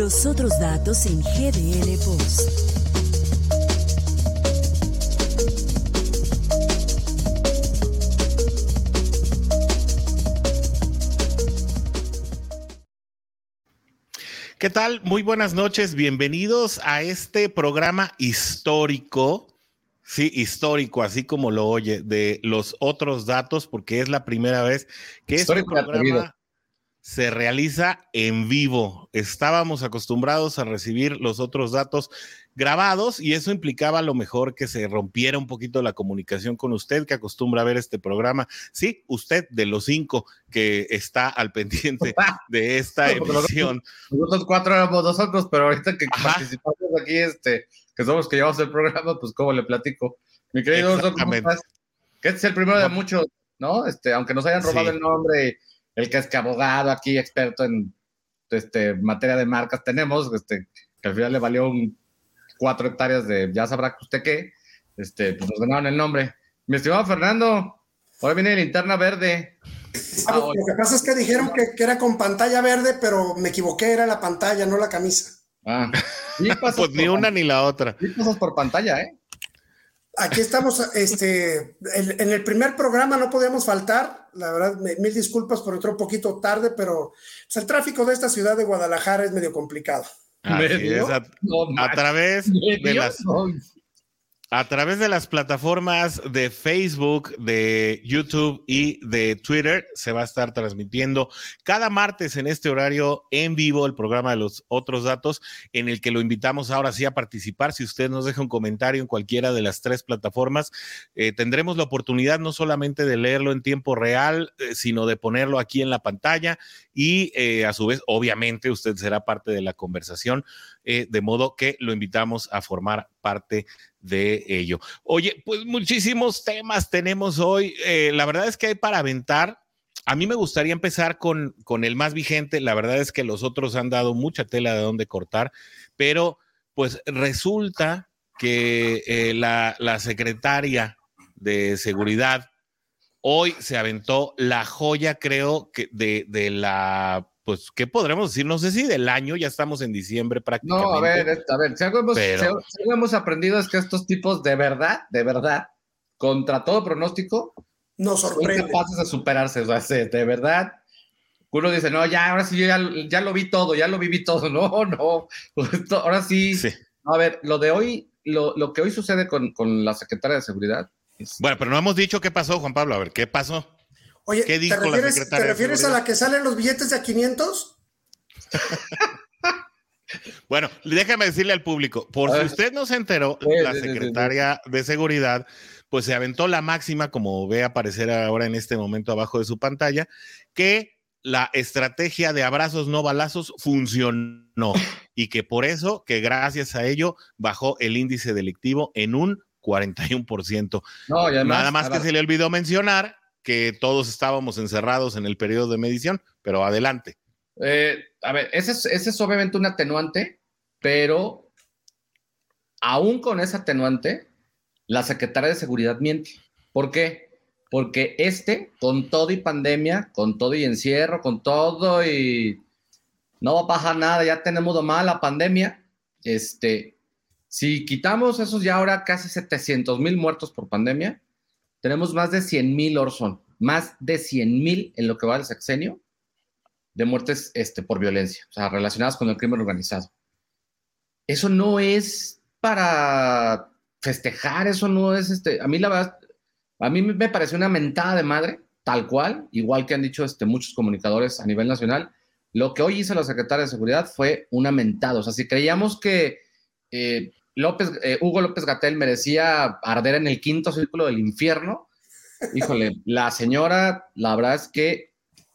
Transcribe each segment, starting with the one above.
Los otros datos en GDL Post. ¿Qué tal? Muy buenas noches, bienvenidos a este programa histórico, sí, histórico, así como lo oye, de los otros datos, porque es la primera vez que este programa se realiza en vivo. Estábamos acostumbrados a recibir los otros datos grabados y eso implicaba a lo mejor que se rompiera un poquito la comunicación con usted que acostumbra a ver este programa. Sí, usted de los cinco que está al pendiente de esta emisión. Nosotros cuatro éramos nosotros, pero ahorita que participamos aquí, este, que somos que llevamos el programa, pues cómo le platico. Mi querido Que este es el primero de muchos, ¿no? Este, aunque nos hayan robado el nombre el que es que abogado aquí, experto en este, materia de marcas tenemos, este, que al final le valió un cuatro hectáreas de ya sabrá usted qué, este, pues nos ganaron el nombre. Mi estimado Fernando, ahora viene linterna verde. Ah, lo que pasa es que dijeron que, era con pantalla verde, pero me equivoqué, era la pantalla, no la camisa. Ah, pues ni una ni la otra. Sí pasas por pantalla, ¿eh? Aquí estamos, este, en, el primer programa no podíamos faltar, la verdad, mil disculpas por entrar un poquito tarde, pero pues, el tráfico de esta ciudad de Guadalajara es medio complicado. a, través de las, a través de las plataformas de Facebook, de YouTube y de Twitter se va a estar transmitiendo cada martes en este horario en vivo el programa de los otros datos en el que lo invitamos ahora sí a participar. Si usted nos deja un comentario en cualquiera de las tres plataformas, eh, tendremos la oportunidad no solamente de leerlo en tiempo real, eh, sino de ponerlo aquí en la pantalla y eh, a su vez, obviamente, usted será parte de la conversación, de modo que lo invitamos a formar parte de ello. Oye, pues muchísimos temas tenemos hoy. Eh, la verdad es que hay para aventar. A mí me gustaría empezar con, con el más vigente. La verdad es que los otros han dado mucha tela de dónde cortar, pero pues resulta que eh, la, la secretaria de seguridad hoy se aventó la joya, creo, que de, de la pues, ¿qué podremos decir? No sé si del año, ya estamos en diciembre prácticamente. No, a ver, a ver, si algo hemos, aprendido es que estos tipos de verdad, de verdad, contra todo pronóstico, nos sorprenden. Son capaces de superarse, o sea, de verdad. Uno dice, no, ya, ahora sí, ya, ya lo vi todo, ya lo viví todo. No, no, ahora sí. A ver, lo de hoy, lo, lo que hoy sucede con, con la secretaria de Seguridad. Bueno, pero no hemos dicho qué pasó, Juan Pablo. A ver, ¿qué pasó? Oye, ¿te refieres, a la que salen los billetes de a 500? bueno, déjame decirle al público, por si usted no se enteró, la secretaria de Seguridad, pues se aventó la máxima, como ve aparecer ahora en este momento abajo de su pantalla, que la estrategia de abrazos no balazos funcionó y que por eso, que gracias a ello, bajó el índice delictivo en un 41%. Nada más que se le olvidó mencionar que todos estábamos encerrados en el periodo de medición, pero adelante. Eh, a ver, ese es, ese es obviamente un atenuante, pero aún con ese atenuante, la secretaria de Seguridad miente. ¿Por qué? Porque este, con todo y pandemia, con todo y encierro, con todo y no va a pasar nada, ya tenemos domada la pandemia, este, si quitamos esos ya ahora casi 700 mil muertos por pandemia, tenemos más de 100 mil, Orson, más de 100 mil en lo que va del sexenio de muertes este, por violencia, o sea, relacionadas con el crimen organizado. Eso no es para festejar, eso no es, este, a mí la verdad, a mí me parece una mentada de madre, tal cual, igual que han dicho este, muchos comunicadores a nivel nacional, lo que hoy hizo la secretaria de Seguridad fue una mentada. O sea, si creíamos que eh, López, eh, Hugo López Gatel merecía arder en el quinto círculo del infierno. Híjole, la señora, la verdad es que,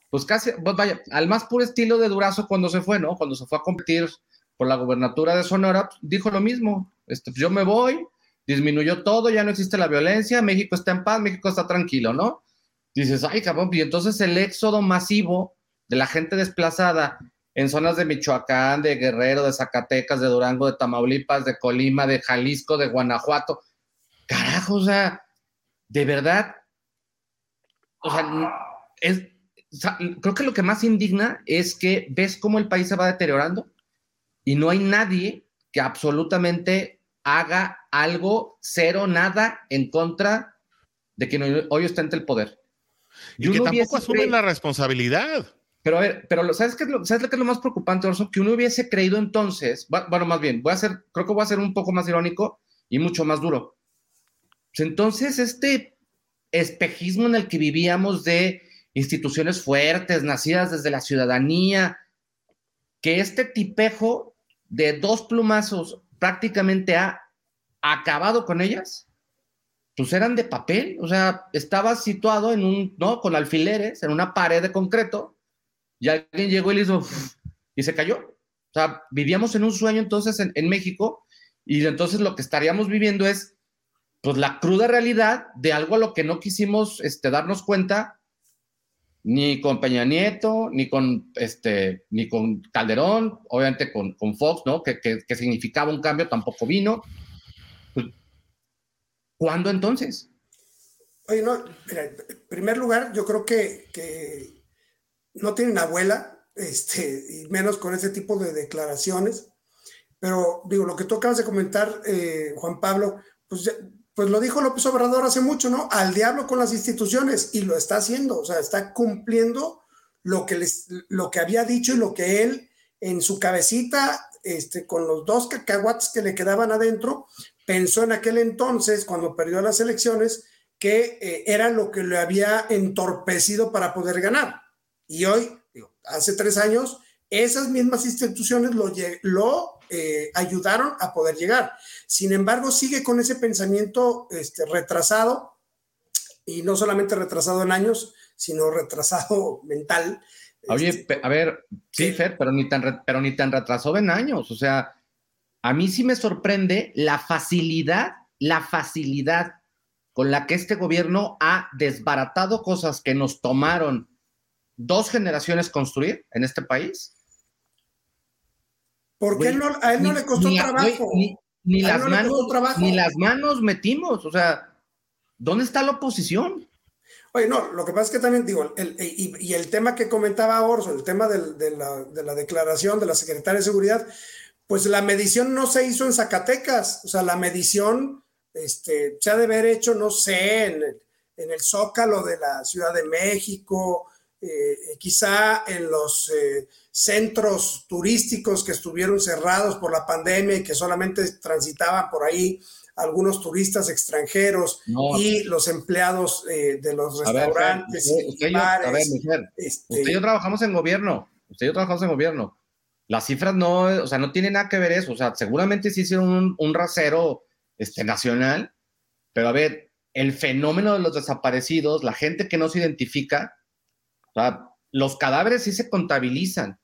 pues casi, pues vaya, al más puro estilo de Durazo cuando se fue, ¿no? Cuando se fue a competir por la gubernatura de Sonora, pues, dijo lo mismo. Este, pues, yo me voy, disminuyó todo, ya no existe la violencia, México está en paz, México está tranquilo, ¿no? Dices, ay, cabrón, y entonces el éxodo masivo de la gente desplazada en zonas de Michoacán, de Guerrero, de Zacatecas, de Durango, de Tamaulipas, de Colima, de Jalisco, de Guanajuato. Carajo, o sea, de verdad, o sea, creo que lo que más indigna es que ves cómo el país se va deteriorando y no hay nadie que absolutamente haga algo, cero, nada en contra de quien hoy, está ante el poder. Y, que tampoco asumen la responsabilidad. Pero a ver, pero ¿sabes qué es lo, ¿sabes lo que es lo más preocupante, Orso? Que uno hubiese creído entonces, bueno, más bien, voy a hacer, creo que voy a ser un poco más irónico y mucho más duro. Pues entonces, este espejismo en el que vivíamos de instituciones fuertes, nacidas desde la ciudadanía, que este tipejo de dos plumazos prácticamente ha acabado con ellas, pues eran de papel, o sea, estaba situado en un, ¿no? Con alfileres, en una pared de concreto, y alguien llegó y le hizo, y se cayó. O sea, vivíamos en un sueño entonces en, en México, y entonces lo que estaríamos viviendo es, pues, la cruda realidad de algo a lo que no quisimos este, darnos cuenta ni con Peña Nieto, ni con, este, ni con Calderón, obviamente con, con Fox, ¿no? Que, que, significaba un cambio, tampoco vino. Pues, ¿Cuándo entonces? Oye, no, mira, en primer lugar, yo creo que, que no tienen abuela, este, y menos con ese tipo de declaraciones. Pero digo, lo que tú acabas de comentar, eh, Juan Pablo, pues pues lo dijo López Obrador hace mucho, ¿no? Al diablo con las instituciones y lo está haciendo, o sea, está cumpliendo lo que, les, lo que había dicho y lo que él en su cabecita, este, con los dos cacahuates que le quedaban adentro, pensó en aquel entonces, cuando perdió las elecciones, que eh, era lo que le había entorpecido para poder ganar. Y hoy, hace tres años, esas mismas instituciones lo, lo eh, ayudaron a poder llegar. Sin embargo, sigue con ese pensamiento este, retrasado, y no solamente retrasado en años, sino retrasado mental. Oye, este, a ver, sí, Fer, pero ni, tan, pero ni tan retrasado en años. O sea, a mí sí me sorprende la facilidad, la facilidad con la que este gobierno ha desbaratado cosas que nos tomaron dos generaciones construir en este país porque no, a él no le costó trabajo. ni, las manos, ni las manos metimos. O sea, ¿dónde está la oposición? Oye, no, lo que pasa es que también digo, y, el tema que comentaba Orso, el tema de, la, declaración de la secretaria de Seguridad, pues la medición no se hizo en Zacatecas, o sea, la medición este, se ha de haber hecho, no sé, en, en el Zócalo de la Ciudad de México, eh, quizá en los eh, centros turísticos que estuvieron cerrados por la pandemia y que solamente transitaban por ahí algunos turistas extranjeros y los empleados eh, de los restaurantes. usted, y yo, a ver, este usted y yo trabajamos en gobierno, usted y yo trabajamos en gobierno. Las cifras no, o sea, no tienen nada que ver eso, o sea, seguramente sí hicieron un, un rasero este, nacional, pero a ver, el fenómeno de los desaparecidos, la gente que no se identifica, o sea, los cadáveres sí se contabilizan.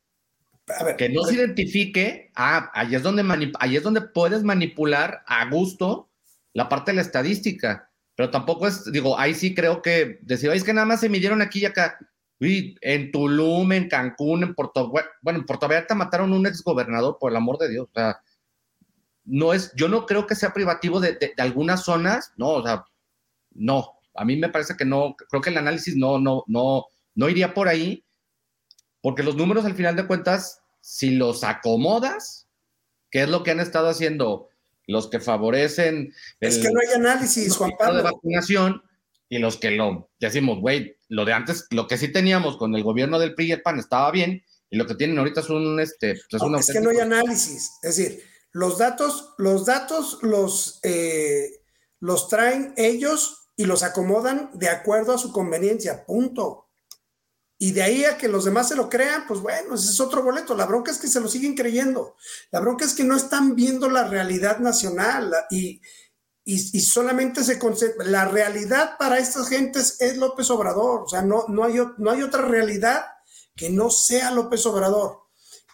que no se identifique, ah, ahí es, donde ahí es donde puedes manipular a gusto la parte de la estadística. Pero tampoco es, digo, ahí sí creo que decir, es que nada más se midieron aquí y acá. Uy, en Tulum, en Cancún, en Puerto bueno, en Puerto Vallarta mataron a un exgobernador, por el amor de Dios. O sea, no es, yo no creo que sea privativo de, de algunas zonas, no, o sea, no. A mí me parece que no, creo que el análisis no, no, no, no iría por ahí, porque los números al final de cuentas, si los acomodas, que es lo que han estado haciendo los que favorecen... Es que no hay análisis, Juan Pablo. De vacunación y los que lo decimos, güey, lo de antes, lo que sí teníamos con el gobierno del PRI y el PAN estaba bien, y lo que tienen ahorita es un... Este, pues, es, que no hay análisis. Es decir, los datos, los datos los, eh, los traen ellos y los acomodan de acuerdo a su conveniencia, punto. Y de ahí a que los demás se lo crean, pues bueno, ese es otro boleto. La bronca es que se lo siguen creyendo. La bronca es que no están viendo la realidad nacional y, y, solamente se concentra. La realidad para estas gentes es López Obrador. O sea, no, no, hay, no hay otra realidad que no sea López Obrador.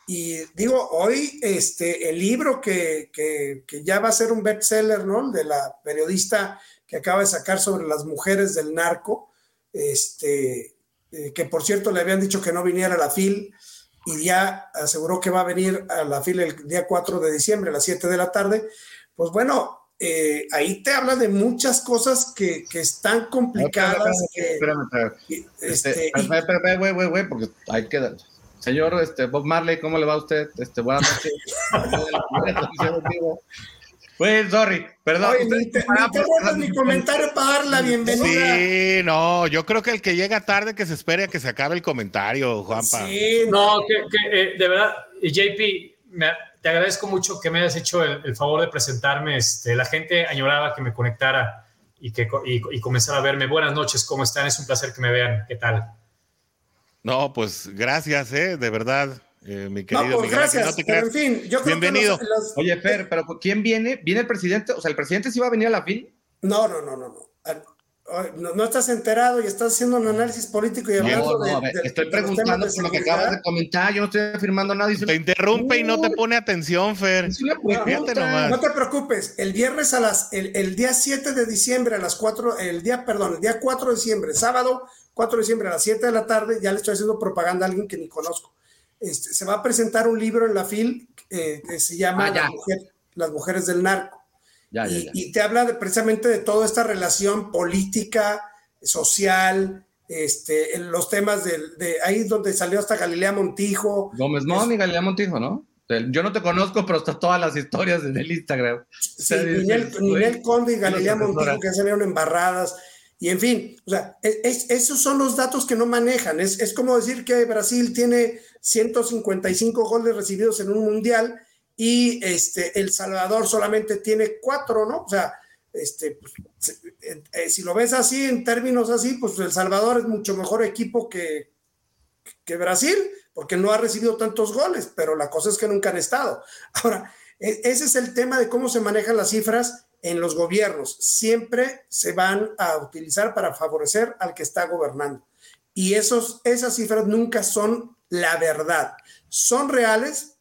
Y digo, hoy este, el libro que, que, que ya va a ser un bestseller, ¿no? De la periodista que acaba de sacar sobre las mujeres del narco, este, eh, que por cierto le habían dicho que no viniera a la FIL y ya aseguró que va a venir a la FIL el día 4 de diciembre a las 7 de la tarde, pues bueno, eh, ahí te habla de muchas cosas que, que están complicadas. Espérame, espérame, espérame. Este, espérame, güey, güey, güey, porque hay que... Señor este, Bob Marley, ¿cómo le va a usted? Este, buenas noches. Pues, sorry, perdón. Oye, mi comentario para dar la bienvenida. Sí, no, yo creo que el que llega tarde que se espere a que se acabe el comentario, Juanpa. Sí, no, que, eh, de verdad, JP, te agradezco mucho que me hayas hecho el, favor de presentarme. Este, la gente añoraba que me conectara y que y, comenzara a verme. Buenas noches, ¿cómo están? Es un placer que me vean. ¿Qué tal? No, pues gracias, ¿eh? de verdad. Eh, mi querido no, pues gracias, pero en fin, yo creo Bienvenido. Que Oye, Fer, pero ¿quién viene? ¿Viene el presidente? O sea, ¿el presidente sí va a venir a la fin? No, no, no, no, no. No, estás enterado y estás haciendo un análisis político y hablando no, de, Estoy preguntando por lo que acabas de comentar, yo no estoy afirmando nada. te interrumpe y no te pone atención, Fer. No, te preocupes, el viernes a las, el, el, día 7 de diciembre a las 4, el día, perdón, el día 4 de diciembre, sábado 4 de diciembre a las 7 de la tarde, ya le estoy haciendo propaganda a alguien que ni conozco este, se va a presentar un libro en la FIL eh, que se llama ah, las, mujeres del narco. y, te habla de, precisamente de toda esta relación política, social, este, en los temas de, ahí donde salió hasta Galilea Montijo. Gómez Mon y Galilea Montijo, ¿no? Yo no te conozco, pero está todas las historias en el Instagram. Sí, Ninel, Conde y Galilea Montijo que salieron embarradas. Y en fin, o sea, e, esos son los datos que no manejan. Es, es como decir que Brasil tiene 155 goles recibidos en un mundial y este, El Salvador solamente tiene cuatro, ¿no? O sea, este, pues, eh, si lo ves así, en términos así, pues El Salvador es mucho mejor equipo que, que Brasil, porque no ha recibido tantos goles, pero la cosa es que nunca han estado. Ahora, e, ese es el tema de cómo se manejan las cifras en los gobiernos. Siempre se van a utilizar para favorecer al que está gobernando. Y esos, esas cifras nunca son la verdad. Son reales.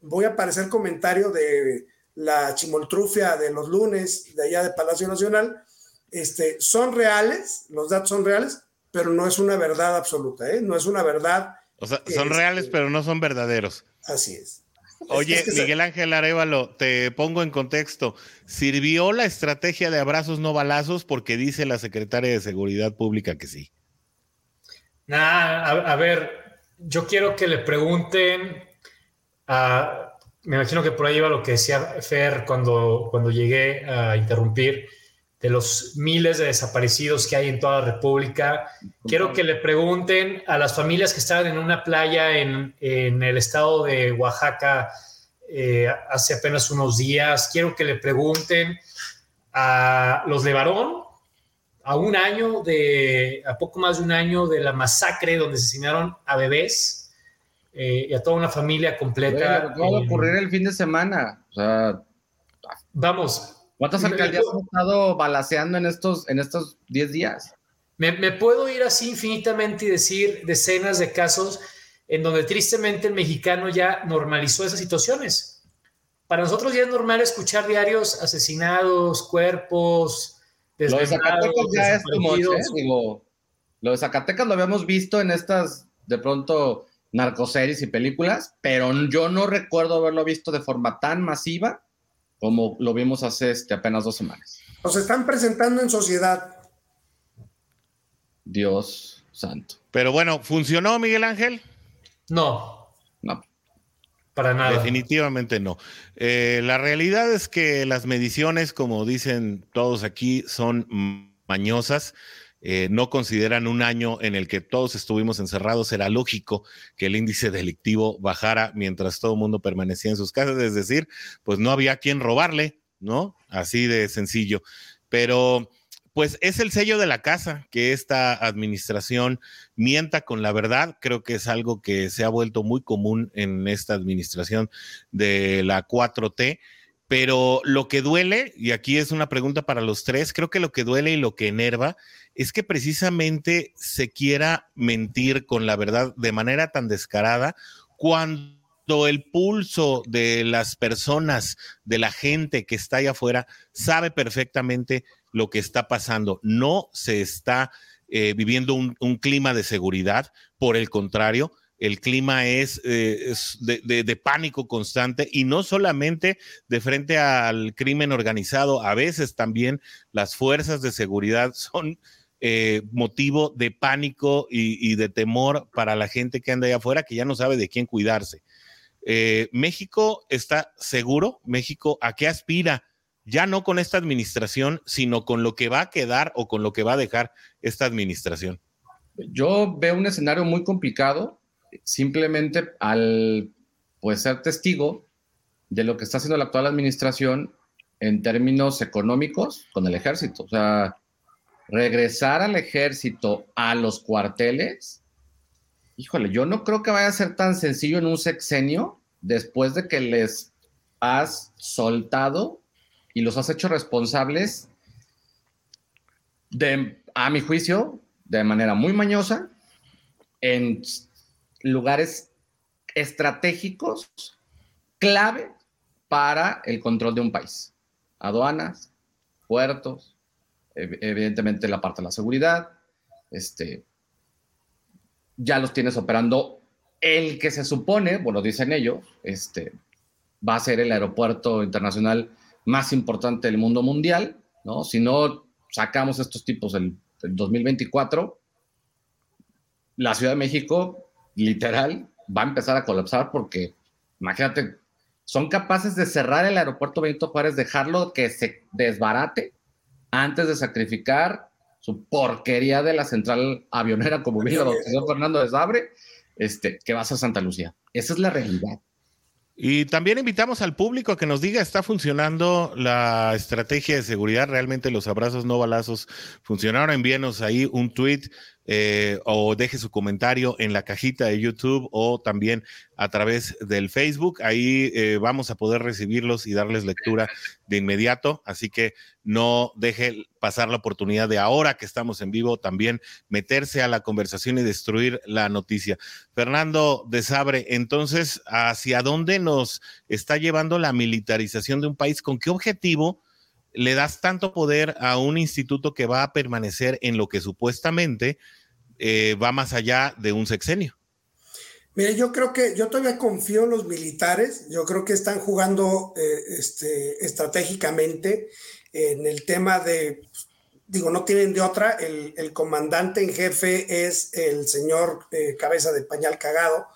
Voy a aparecer comentario de la chimoltrufia de los lunes de allá de Palacio Nacional. Este, son reales, los datos son reales, pero no es una verdad absoluta, ¿eh? no es una verdad. O sea, son reales, pero no son verdaderos. Así es. Oye, Miguel Ángel Arevalo, te pongo en contexto. ¿Sirvió la estrategia de abrazos no balazos? Porque dice la secretaria de Seguridad Pública que sí. Nah, a, ver, yo quiero que le pregunten a. Me imagino que por ahí iba lo que decía Fer cuando, cuando llegué a interrumpir de los miles de desaparecidos que hay en toda la República. Quiero que le pregunten a las familias que estaban en una playa en, el estado de Oaxaca eh, hace apenas unos días. Quiero que le pregunten a los de Varón, a un año de, a poco más de un año de la masacre donde asesinaron a bebés eh, y a toda una familia completa. ¿Qué va a ocurrir el fin de semana? O sea, vamos, ¿Cuántas alcaldías han estado balaseando en estos, en estos 10 días? Me, puedo ir así infinitamente y decir decenas de casos en donde tristemente el mexicano ya normalizó esas situaciones. Para nosotros ya es normal escuchar diarios asesinados, cuerpos, Lo de Zacatecas ya es ¿eh? lo de Zacatecas lo habíamos visto en estas, de pronto, narcoseries y películas, pero yo no recuerdo haberlo visto de forma tan masiva como lo vimos hace este, apenas dos semanas. Nos están presentando en sociedad. Dios santo. Pero bueno, ¿funcionó Miguel Ángel? No. No. Para nada. Definitivamente no. Eh, la realidad es que las mediciones, como dicen todos aquí, son mañosas. Eh, no consideran un año en el que todos estuvimos encerrados, era lógico que el índice delictivo bajara mientras todo el mundo permanecía en sus casas, es decir, pues no había quien robarle, ¿no? Así de sencillo. Pero pues es el sello de la casa que esta administración mienta con la verdad. Creo que es algo que se ha vuelto muy común en esta administración de la 4T. Pero lo que duele, y aquí es una pregunta para los tres, creo que lo que duele y lo que enerva es que precisamente se quiera mentir con la verdad de manera tan descarada cuando el pulso de las personas, de la gente que está allá afuera, sabe perfectamente lo que está pasando. No se está eh, viviendo un, clima de seguridad, por el contrario, el clima es, eh, de, pánico constante y no solamente de frente al crimen organizado, a veces también las fuerzas de seguridad son eh, motivo de pánico y, de temor para la gente que anda allá afuera, que ya no sabe de quién cuidarse. Eh, México está seguro, México, ¿a qué aspira? Ya no con esta administración, sino con lo que va a quedar o con lo que va a dejar esta administración. Yo veo un escenario muy complicado, simplemente al pues, ser testigo de lo que está haciendo la actual administración en términos económicos con el ejército. O sea, regresar al ejército a los cuarteles, híjole, yo no creo que vaya a ser tan sencillo en un sexenio después de que les has soltado y los has hecho responsables de, a mi juicio, de manera muy mañosa, en lugares estratégicos clave para el control de un país. Aduanas, puertos, evidentemente la parte de la seguridad, este, ya los tienes operando el que se supone, bueno, dicen ellos, este, va a ser el aeropuerto internacional más importante del mundo mundial, ¿no? Si no sacamos estos tipos el, el 2024, la Ciudad de México, literal, va a empezar a colapsar porque, imagínate, son capaces de cerrar el aeropuerto Benito Juárez, dejarlo que se desbarate antes de sacrificar su porquería de la central avionera, como dijo el señor Fernando de Sabre, este, que va a Santa Lucía. Esa es la realidad. Y también invitamos al público a que nos diga, ¿está funcionando la estrategia de seguridad? ¿Realmente los abrazos no balazos funcionaron? Envíenos ahí un tweet eh, o deje su comentario en la cajita de YouTube o también a través del Facebook. Ahí eh, vamos a poder recibirlos y darles lectura de inmediato. Así que no deje pasar la oportunidad de ahora que estamos en vivo también meterse a la conversación y destruir la noticia. Fernando de Sabre, entonces, ¿hacia dónde nos está llevando la militarización de un país? ¿Con qué objetivo? Le das tanto poder a un instituto que va a permanecer en lo que supuestamente eh, va más allá de un sexenio. Mire, yo creo que yo todavía confío en los militares, yo creo que están jugando eh, este, estratégicamente en el tema de, digo, no tienen de otra, el, comandante en jefe es el señor eh, cabeza de pañal cagado,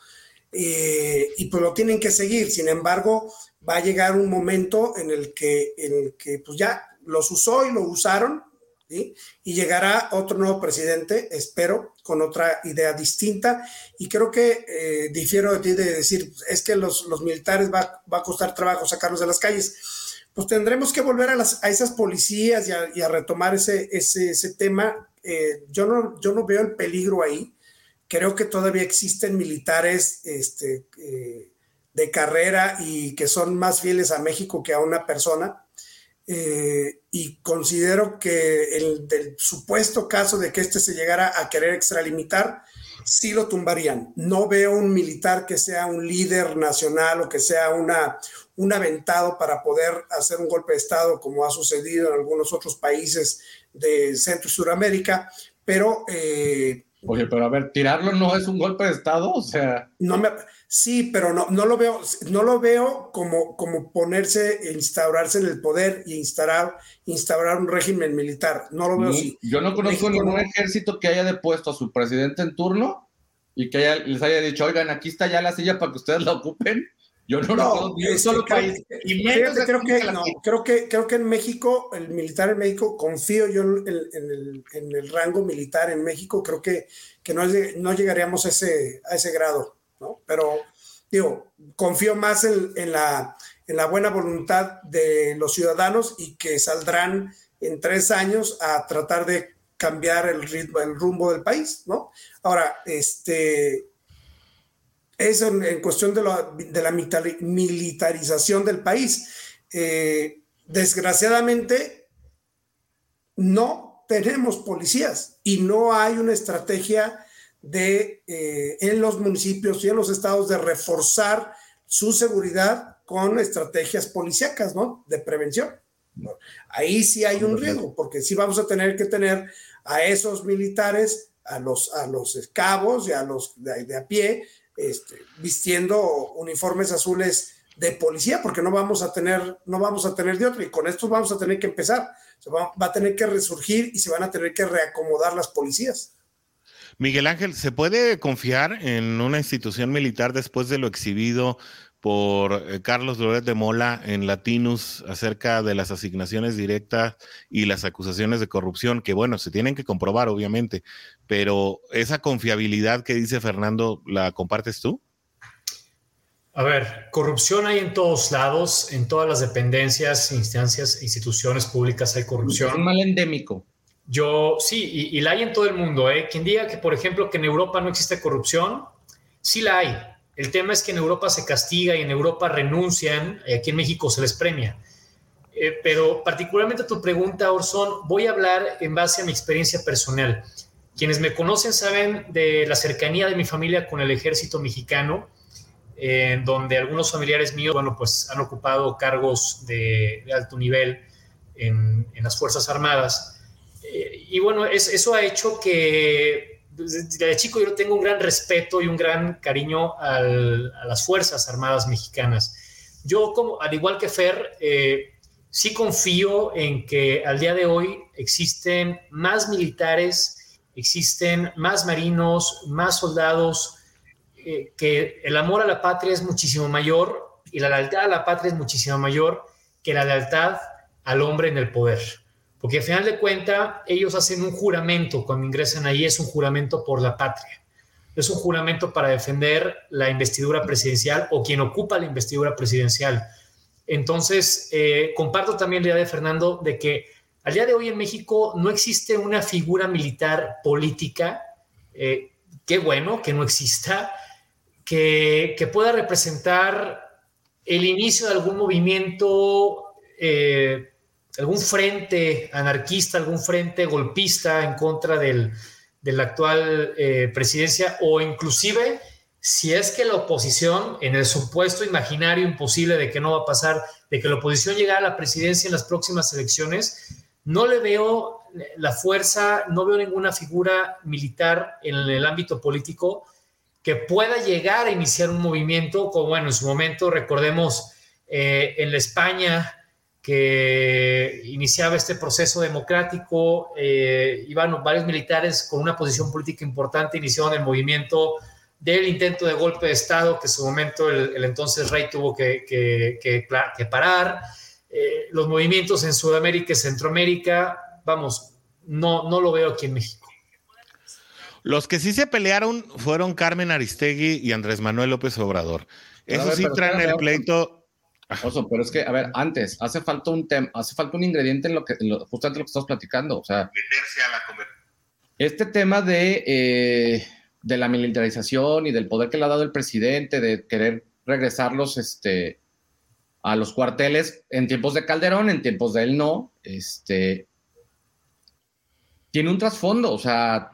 y pues lo tienen que seguir, sin embargo, va a llegar un momento en el que, en el que pues ya los usó y lo usaron, y llegará otro nuevo presidente, espero, con otra idea distinta. Y creo que eh, difiero de ti de decir, es que los, militares va, a costar trabajo sacarlos de las calles. Pues tendremos que volver a, esas policías y a, retomar ese tema. Eh, yo, no, yo no veo el peligro ahí. Creo que todavía existen militares este, eh, de carrera y que son más fieles a México que a una persona eh, y considero que el del supuesto caso de que este se llegara a querer extralimitar, sí lo tumbarían. No veo un militar que sea un líder nacional o que sea una, un aventado para poder hacer un golpe de Estado como ha sucedido en algunos otros países de Centro y Suramérica, pero... Eh, Oye, pero a ver, tirarlo no es un golpe de Estado, o sea... No me Sí, pero no, no lo veo, no lo veo como, como ponerse, instaurarse en el poder y instaurar, instaurar un régimen militar. No lo veo así. Yo no conozco ningún ejército que haya depuesto a su presidente en turno y que les haya dicho, oigan, aquí está ya la silla para que ustedes la ocupen. Yo no, lo conozco este, solo país. Y menos creo que, no, creo que creo que en México, el militar en México, confío yo en, el, en el, rango militar en México, creo que, que no, no llegaríamos a ese, a ese grado. Pero digo, confío más en, la, en la buena voluntad de los ciudadanos y que saldrán en tres años a tratar de cambiar el ritmo, el rumbo del país, ¿no? Ahora, este, eso en, cuestión de, la militarización del país. Eh, desgraciadamente, no tenemos policías y no hay una estrategia de eh, en los municipios y en los estados de reforzar su seguridad con estrategias policíacas, ¿no? De prevención. Ahí sí hay un riesgo, porque sí vamos a tener que tener a esos militares, a los, a los cabos y a los de, a pie, este, vistiendo uniformes azules de policía, porque no vamos a tener, no vamos a tener de otro, y con esto vamos a tener que empezar. Va a tener que resurgir y se van a tener que reacomodar las policías. Miguel Ángel, ¿se puede confiar en una institución militar después de lo exhibido por eh, Carlos Loret de Mola en Latinus acerca de las asignaciones directas y las acusaciones de corrupción, que bueno, se tienen que comprobar, obviamente, pero esa confiabilidad que dice Fernando, ¿la compartes tú? A ver, corrupción hay en todos lados, en todas las dependencias, instancias, instituciones públicas hay corrupción. Es un mal endémico. Yo, sí, y, la hay en todo el mundo. ¿eh? Quien diga que, por ejemplo, que en Europa no existe corrupción, sí la hay. El tema es que en Europa se castiga y en Europa renuncian, y aquí en México se les premia. Eh, pero particularmente tu pregunta, Orson, voy a hablar en base a mi experiencia personal. Quienes me conocen saben de la cercanía de mi familia con el ejército mexicano, en donde algunos familiares míos, bueno, pues han ocupado cargos de, alto nivel en, las Fuerzas Armadas. Y bueno, eso ha hecho que desde chico yo tengo un gran respeto y un gran cariño a las Fuerzas Armadas Mexicanas. Yo, como, al igual que Fer, eh, sí confío en que al día de hoy existen más militares, existen más marinos, más soldados, eh, que el amor a la patria es muchísimo mayor y la lealtad a la patria es muchísimo mayor que la lealtad al hombre en el poder. Porque al final de cuentas, ellos hacen un juramento cuando ingresan ahí, es un juramento por la patria. Es un juramento para defender la investidura presidencial o quien ocupa la investidura presidencial. Entonces, eh, comparto también la idea de Fernando de que al día de hoy en México no existe una figura militar política, eh, qué bueno que no exista, que, que, pueda representar el inicio de algún movimiento eh, algún frente anarquista, algún frente golpista en contra del, de la actual eh, presidencia o inclusive si es que la oposición, en el supuesto imaginario imposible de que no va a pasar, de que la oposición llegue a la presidencia en las próximas elecciones, no le veo la fuerza, no veo ninguna figura militar en el ámbito político que pueda llegar a iniciar un movimiento como, en su momento, recordemos, eh, en la España que iniciaba este proceso democrático. Eh, iban varios militares con una posición política importante, iniciaron el movimiento del intento de golpe de Estado, que en su momento el, entonces rey tuvo que, que, parar. Eh, los movimientos en Sudamérica y Centroamérica, vamos, no, no lo veo aquí en México. Los que sí se pelearon fueron Carmen Aristegui y Andrés Manuel López Obrador. Eso sí traen el pleito Oso, pero es que, a ver, antes, hace falta un tema, hace falta un ingrediente en lo que, justamente lo que estamos platicando. O sea, este tema de, eh, de la militarización y del poder que le ha dado el presidente, de querer regresarlos este, a los cuarteles en tiempos de Calderón, en tiempos de él no, este, tiene un trasfondo. O sea,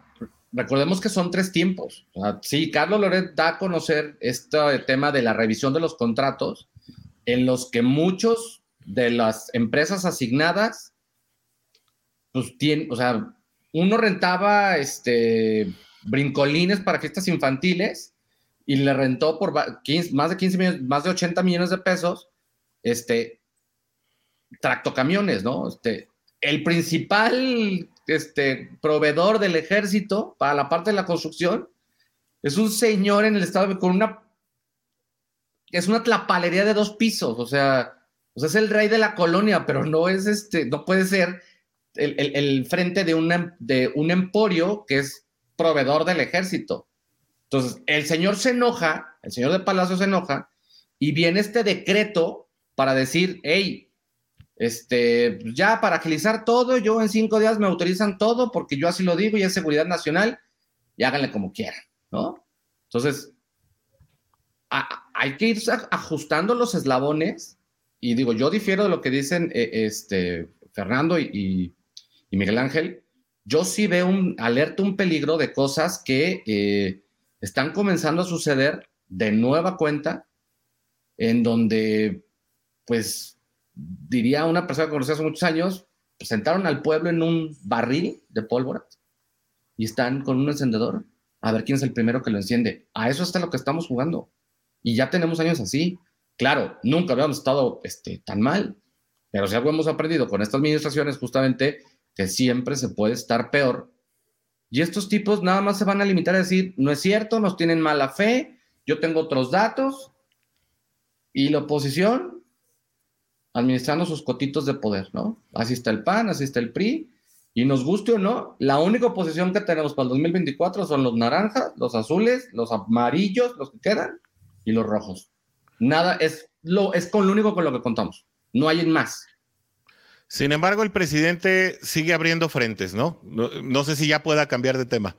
recordemos que son tres tiempos. O sea, sí, Carlos Loret da a conocer este tema de la revisión de los contratos en los que muchos de las empresas asignadas, pues tienen, o sea, uno rentaba este, brincolines para fiestas infantiles y le rentó por más de 15 millones, más de 80 millones de pesos, este, tractocamiones, ¿no? Este, el principal este, proveedor del ejército para la parte de la construcción es un señor en el estado con una es una tlapalería de dos pisos, o sea, es el rey de la colonia, pero no es este, no puede ser el, frente de, de un emporio que es proveedor del ejército. Entonces, el señor se enoja, el señor de Palacio se enoja, y viene este decreto para decir, hey, este, ya para agilizar todo, yo en cinco días me autorizan todo porque yo así lo digo y es seguridad nacional y háganle como quieran, ¿no? Entonces, hay que ir ajustando los eslabones y digo, yo difiero de lo que dicen eh, este, Fernando y, Miguel Ángel. Yo sí veo un alerta, un peligro de cosas que eh, están comenzando a suceder de nueva cuenta, en donde, pues, diría una persona que conocí hace muchos años, pues, sentaron al pueblo en un barril de pólvora y están con un encendedor a ver quién es el primero que lo enciende. A eso está lo que estamos jugando. Y ya tenemos años así. Claro, nunca habíamos estado este, tan mal, pero si algo hemos aprendido con estas administraciones, justamente que siempre se puede estar peor. Y estos tipos nada más se van a limitar a decir, no es cierto, nos tienen mala fe, yo tengo otros datos, y la oposición administrando sus cotitos de poder, ¿no? Así está el PAN, así está el PRI, y nos guste o no, la única oposición que tenemos para el 2024 son los naranjas, los azules, los amarillos, los que quedan, y los rojos. Nada, es, lo, es con lo único con lo que contamos. No hay más. Sin embargo, el presidente sigue abriendo frentes, ¿no? No, sé si ya pueda cambiar de tema.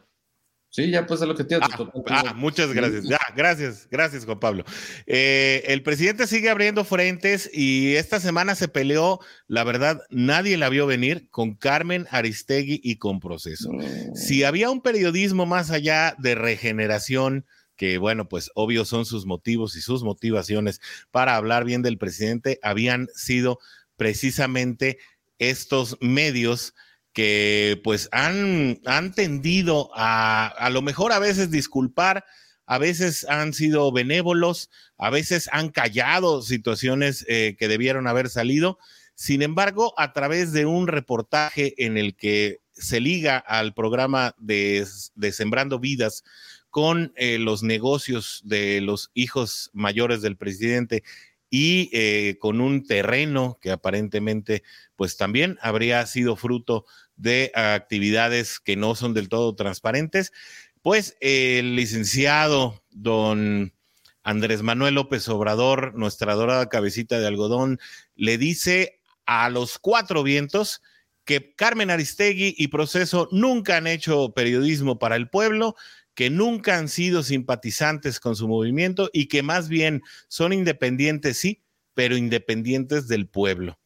Sí, ya pues es lo que tiene. Ah, ah, muchas gracias. Ya, gracias, gracias, Juan Pablo. Eh, el presidente sigue abriendo frentes y esta semana se peleó, la verdad, nadie la vio venir con Carmen Aristegui y con proceso. Si había un periodismo más allá de regeneración, que bueno, pues obvio son sus motivos y sus motivaciones para hablar bien del presidente, habían sido precisamente estos medios que pues han, han tendido a a lo mejor a veces disculpar, a veces han sido benévolos, a veces han callado situaciones eh, que debieron haber salido. Sin embargo, a través de un reportaje en el que se liga al programa de, de Sembrando Vidas, con eh, los negocios de los hijos mayores del presidente y eh, con un terreno que aparentemente pues también habría sido fruto de actividades que no son del todo transparentes, pues el licenciado don Andrés Manuel López Obrador, nuestra dorada cabecita de algodón, le dice a los cuatro vientos que Carmen Aristegui y Proceso nunca han hecho periodismo para el pueblo, que nunca han sido simpatizantes con su movimiento y que más bien son independientes, sí, pero independientes del pueblo.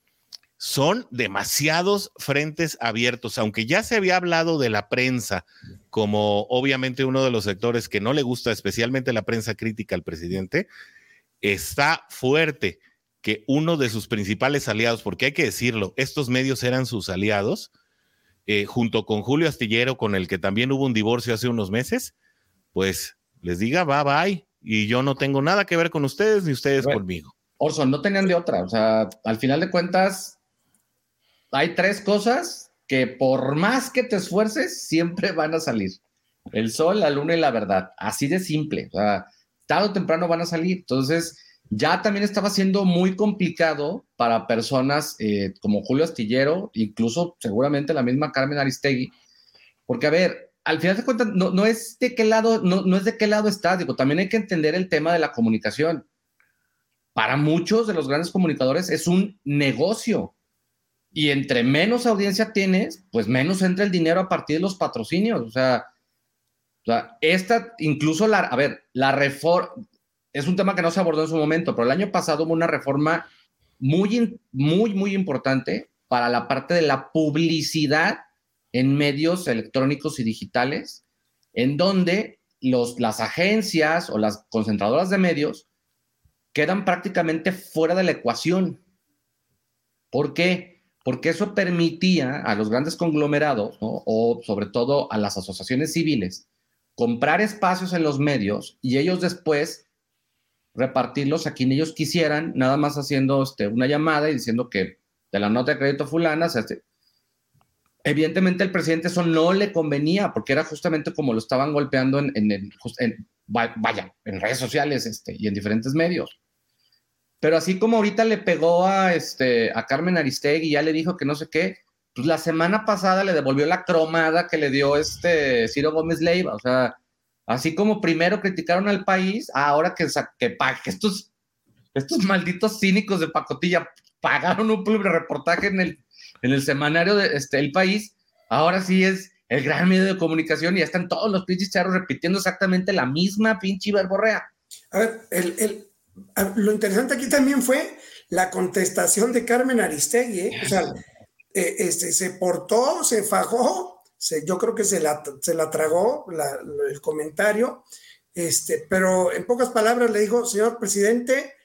Son demasiados frentes abiertos, aunque ya se había hablado de la prensa como obviamente uno de los sectores que no le gusta especialmente la prensa crítica al presidente, está fuerte que uno de sus principales aliados, porque hay que decirlo, estos medios eran sus aliados, eh, junto con Julio Astillero, con el que también hubo un divorcio hace unos meses, pues les diga bye bye y yo no tengo nada que ver con ustedes ni ustedes conmigo. Orson, no tenían de otra. O sea, al final de cuentas, hay tres cosas que por más que te esfuerces, siempre van a salir. El sol, la luna y la verdad. Así de simple. O sea, tarde o temprano van a salir. Entonces, ya también estaba siendo muy complicado para personas eh, como Julio Astillero, incluso seguramente la misma Carmen Aristegui, porque a ver, al final de cuentas no, no es de qué lado, no, no es de qué lado está, digo, también hay que entender el tema de la comunicación. Para muchos de los grandes comunicadores es un negocio. Y entre menos audiencia tienes, pues menos entra el dinero a partir de los patrocinios. O sea, o sea esta, incluso la, a ver, la reforma, es un tema que no se abordó en su momento, pero el año pasado hubo una reforma muy, muy, muy importante para la parte de la publicidad en medios electrónicos y digitales, en donde los, las agencias o las concentradoras de medios quedan prácticamente fuera de la ecuación. ¿Por qué? Porque eso permitía a los grandes conglomerados, o sobre todo a las asociaciones civiles, comprar espacios en los medios y ellos después repartirlos a quien ellos quisieran, nada más haciendo este, una llamada y diciendo que de la nota de crédito fulana, este, evidentemente el presidente eso no le convenía porque era justamente como lo estaban golpeando en, en, vaya, en redes sociales este, y en diferentes medios. Pero así como ahorita le pegó a, este, a Carmen Aristegui y ya le dijo que no sé qué, pues la semana pasada le devolvió la cromada que le dio este Ciro Gómez Leiva. O sea, Así como primero criticaron al país, ahora que, que, estos, estos malditos cínicos de pacotilla pagaron un reportaje en el, en el semanario de este, El País, ahora sí es el gran medio de comunicación y ya están todos los pinches charros repitiendo exactamente la misma pinche verborrea. A ver, lo interesante aquí también fue la contestación de Carmen Aristegui, ¿eh? o sea, eh, este, se portó, se fajó yo creo que se la, se la tragó el comentario, este, pero en pocas palabras le dijo, señor presidente,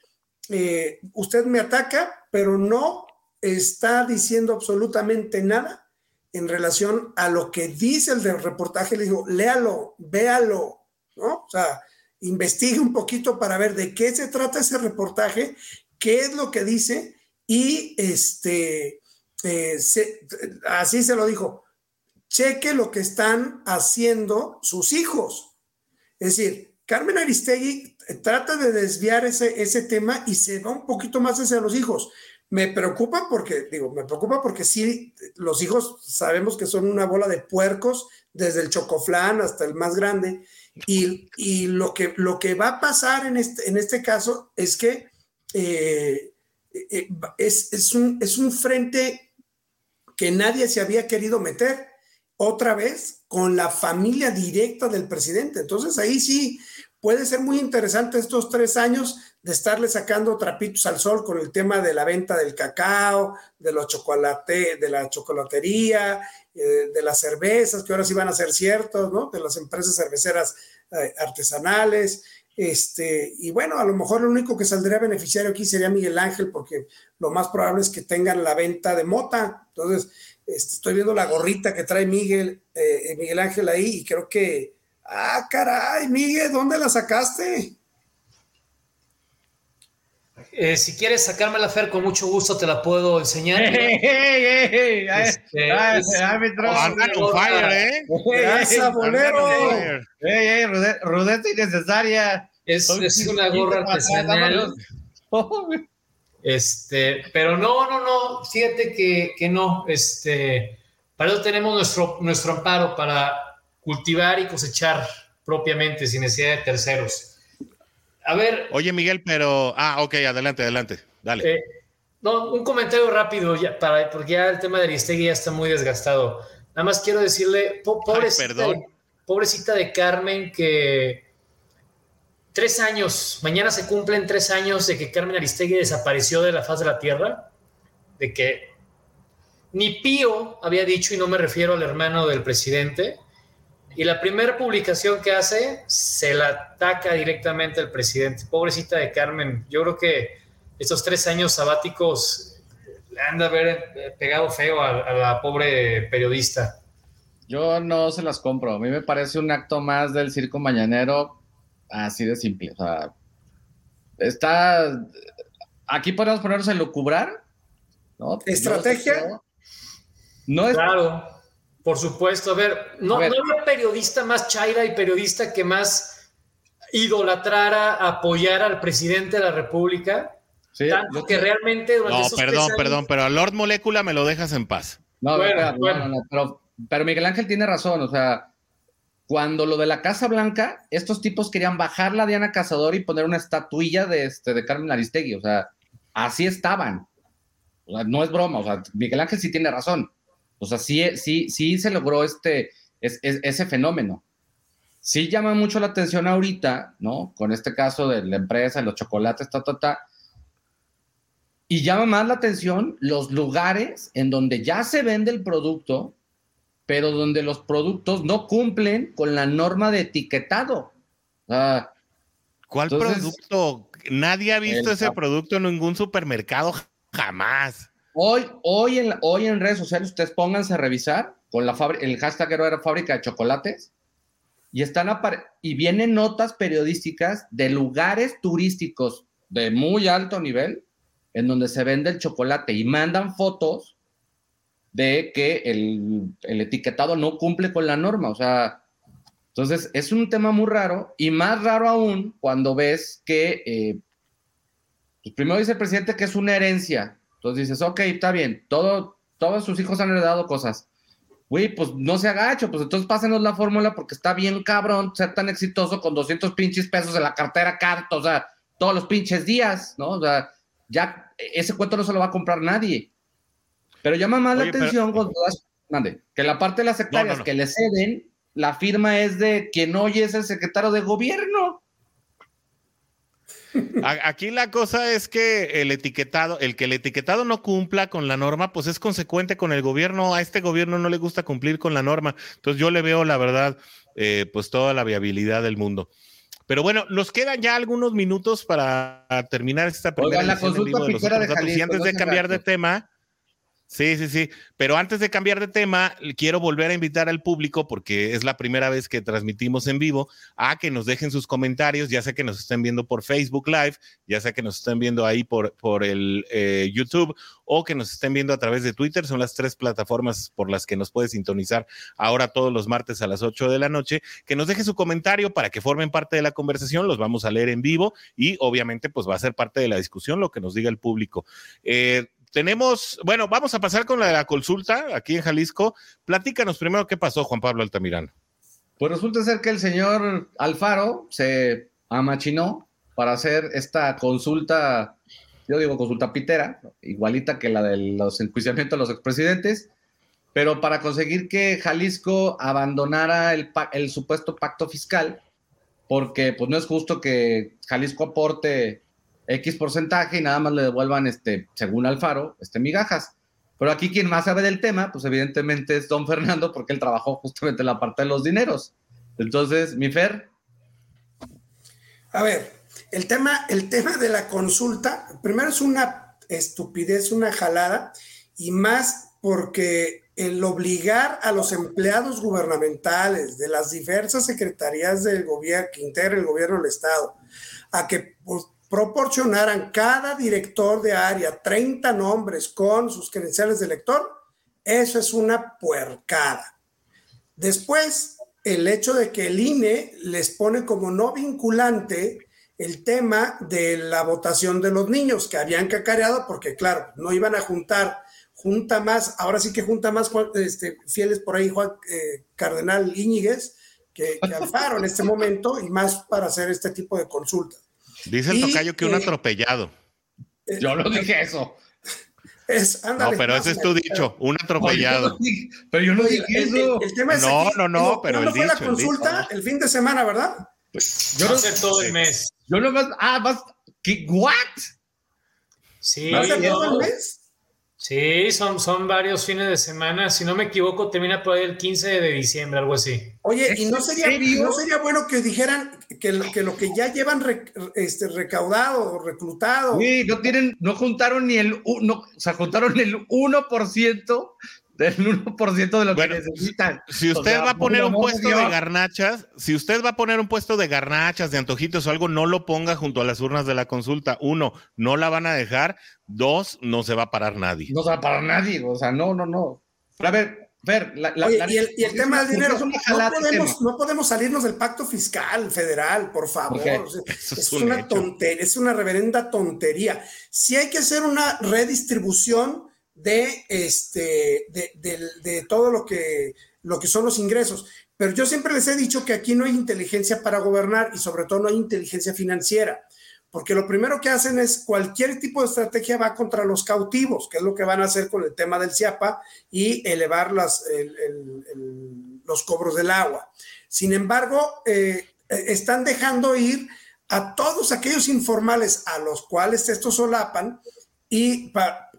eh, usted me ataca, pero no está diciendo absolutamente nada en relación a lo que dice el del reportaje. Le digo, léalo, véalo, ¿no? O sea, investigue un poquito para ver de qué se trata ese reportaje, qué es lo que dice y este, eh, así se lo dijo, cheque lo que están haciendo sus hijos. Es decir, Carmen Aristegui trata de desviar ese, ese tema y se va un poquito más hacia los hijos. Me preocupa porque, digo, me preocupa porque sí, los hijos sabemos que son una bola de puercos, desde el chocoflán hasta el más grande, y, lo, que, lo que va a pasar en este, en este caso es que eh, eh, es, es, un, es un frente que nadie se había querido meter otra vez con la familia directa del presidente. Entonces ahí sí puede ser muy interesante estos tres años de estarle sacando trapitos al sol con el tema de la venta del cacao, de los chocolate, de la chocolatería, eh, de las cervezas, que ahora sí van a ser ciertos, ¿no? De las empresas cerveceras eh, artesanales. Este, y bueno, a lo mejor lo único que saldría beneficiario aquí sería Miguel Ángel, porque lo más probable es que tengan la venta de mota. Entonces, este, estoy viendo la gorrita que trae Miguel, eh, Miguel Ángel ahí, y creo que, ah, caray, Miguel, ¿dónde la sacaste? Eh, si quieres sacarme la Fer, con mucho gusto te la puedo enseñar. ¡Ey, ey, ey! Este, fire, ¿eh? Rudeza innecesaria. Es, es una gorra artesanal. Este, pero no, no, no, fíjate que, que, no. Este, para eso tenemos nuestro, nuestro amparo para cultivar y cosechar propiamente, sin necesidad de terceros. A ver. Oye, Miguel, pero. Ah, ok, adelante, adelante. Dale. Eh, no, un comentario rápido, ya, para, porque ya el tema de Aristegui ya está muy desgastado. Nada más quiero decirle, pobrecita, perdón. pobrecita de Carmen, que tres años, mañana se cumplen tres años de que Carmen Aristegui desapareció de la faz de la tierra, de que ni Pío había dicho, y no me refiero al hermano del presidente, y la primera publicación que hace se la ataca directamente al presidente. Pobrecita de Carmen, yo creo que estos tres años sabáticos le han de haber eh, pegado feo a, la pobre periodista. Yo no se las compro. A mí me parece un acto más del circo mañanero, así de simple. O sea, está. Aquí podemos ponernos en lucubrar, ¿no? ¿Estrategia? No es. Claro por supuesto, a ver, no, no había periodista más chaira y periodista que más idolatrara, apoyara al presidente de la República. Sí, tanto que realmente No, perdón, perdón, pero a Lord Molecula me lo dejas en paz. No, bueno, bueno. pero, pero Miguel Ángel tiene razón, o sea, cuando lo de la Casa Blanca, estos tipos querían bajar la Diana Cazador y poner una estatuilla de, este, de Carmen Aristegui, o sea, así estaban. O sea, no es broma, o sea, Miguel Ángel sí tiene razón. O sea, sí, sí, sí se logró este, ese fenómeno. Sí llama mucho la atención ahorita, ¿no? Con este caso de la empresa, los chocolates, ta, ta, ta. Y llama más la atención los lugares en donde ya se vende el producto, pero donde los productos no cumplen con la norma de etiquetado. ¿Cuál producto? Nadie ha visto ese producto en ningún supermercado jamás. Hoy, hoy, en, hoy en redes sociales ustedes pónganse a revisar con la el hashtag era fábrica de chocolates y están y vienen notas periodísticas de lugares turísticos de muy alto nivel en donde se vende el chocolate y mandan fotos de que el, etiquetado no cumple con la norma. O sea, entonces es un tema muy raro y más raro aún cuando ves que, eh, pues primero dice el presidente que es una herencia entonces dices, ok, está bien, todo, todos sus hijos han heredado cosas. Güey, pues no se agacho, pues entonces pásenos la fórmula porque está bien cabrón ser tan exitoso con 200 pinches pesos en la cartera carta, o sea, todos los pinches días, ¿no? O sea, ya ese cuento no se lo va a comprar nadie. Pero llama más la atención mande, que la parte de las hectáreas que le ceden, la firma es de quien hoy es el secretario de gobierno. Aquí la cosa es que el etiquetado, el que el etiquetado no cumpla con la norma, pues es consecuente con el gobierno. A este gobierno no le gusta cumplir con la norma. Entonces yo le veo, la verdad, eh, pues toda la viabilidad del mundo. Pero bueno, nos quedan ya algunos minutos para terminar esta primera la consulta de los de Y antes de cambiar de tema, Sí, sí, sí. Pero antes de cambiar de tema, quiero volver a invitar al público, porque es la primera vez que transmitimos en vivo, a que nos dejen sus comentarios, ya sea que nos estén viendo por Facebook Live, ya sea que nos estén viendo ahí por, por el eh, YouTube o que nos estén viendo a través de Twitter. Son las tres plataformas por las que nos puede sintonizar ahora todos los martes a las 8 de la noche. Que nos deje su comentario para que formen parte de la conversación. Los vamos a leer en vivo y obviamente pues va a ser parte de la discusión lo que nos diga el público. Eh, tenemos, bueno, vamos a pasar con la la consulta aquí en Jalisco. Platícanos primero qué pasó, Juan Pablo Altamirano. Pues resulta ser que el señor Alfaro se amachinó para hacer esta consulta, yo digo consulta pitera, igualita que la de los enjuiciamientos de los expresidentes, pero para conseguir que Jalisco abandonara el, el supuesto pacto fiscal, porque pues no es justo que Jalisco aporte X porcentaje y nada más le devuelvan, este, según Alfaro, este, migajas. Pero aquí quien más sabe del tema, pues evidentemente es don Fernando, porque él trabajó justamente en la parte de los dineros. Entonces, mi Fer. A ver, el tema, el tema de la consulta, primero es una estupidez, una jalada, y más porque el obligar a los empleados gubernamentales de las diversas secretarías del gobierno que integra el gobierno del Estado a que pues, proporcionaran cada director de área 30 nombres con sus credenciales de elector, eso es una puercada. Después, el hecho de que el INE les pone como no vinculante el tema de la votación de los niños que habían cacareado, porque claro, no iban a juntar, junta más, ahora sí que junta más este, fieles por ahí Juan eh, Cardenal Íñiguez que, que Alfaro en este momento y más para hacer este tipo de consultas. Dice el tocayo que un atropellado. Yo no dije eso. no, pero ese es tu dicho, un atropellado. pero yo no dije eso. El, tema es no, no, no, pero el fue la consulta el, fin de semana, ¿verdad? Pues yo no sé todo el mes. Yo no más, ah, vas, ¿qué, what? Sí. ¿Va todo el mes? Sí, son, son varios fines de semana. Si no me equivoco, termina por ahí el 15 de diciembre, algo así. Oye, ¿y no sería, no sería bueno que dijeran que lo que, lo que ya llevan este, recaudado o reclutado? Sí, no tienen, no juntaron ni el, no, o sea, juntaron el 1% del 1% de lo que necesitan. Si usted va a poner un puesto de garnachas, si usted va a poner un puesto de garnachas, de antojitos o algo, no lo ponga junto a las urnas de la consulta. Uno, no la van a dejar. Dos, no se va a parar nadie. No se va a parar nadie, o sea, no, no, no. a ver, ver, la, y, el, tema del dinero, no podemos, salirnos del pacto fiscal federal, por favor. es, una tontería, es una reverenda tontería. Si hay que hacer una redistribución de, este, de, todo lo que, lo que son los ingresos. Pero yo siempre les he dicho que aquí no hay inteligencia para gobernar y sobre todo no hay inteligencia financiera, porque lo primero que hacen es cualquier tipo de estrategia va contra los cautivos, que es lo que van a hacer con el tema del CIAPA y elevar las, los cobros del agua. Sin embargo, eh, están dejando ir a todos aquellos informales a los cuales estos solapan y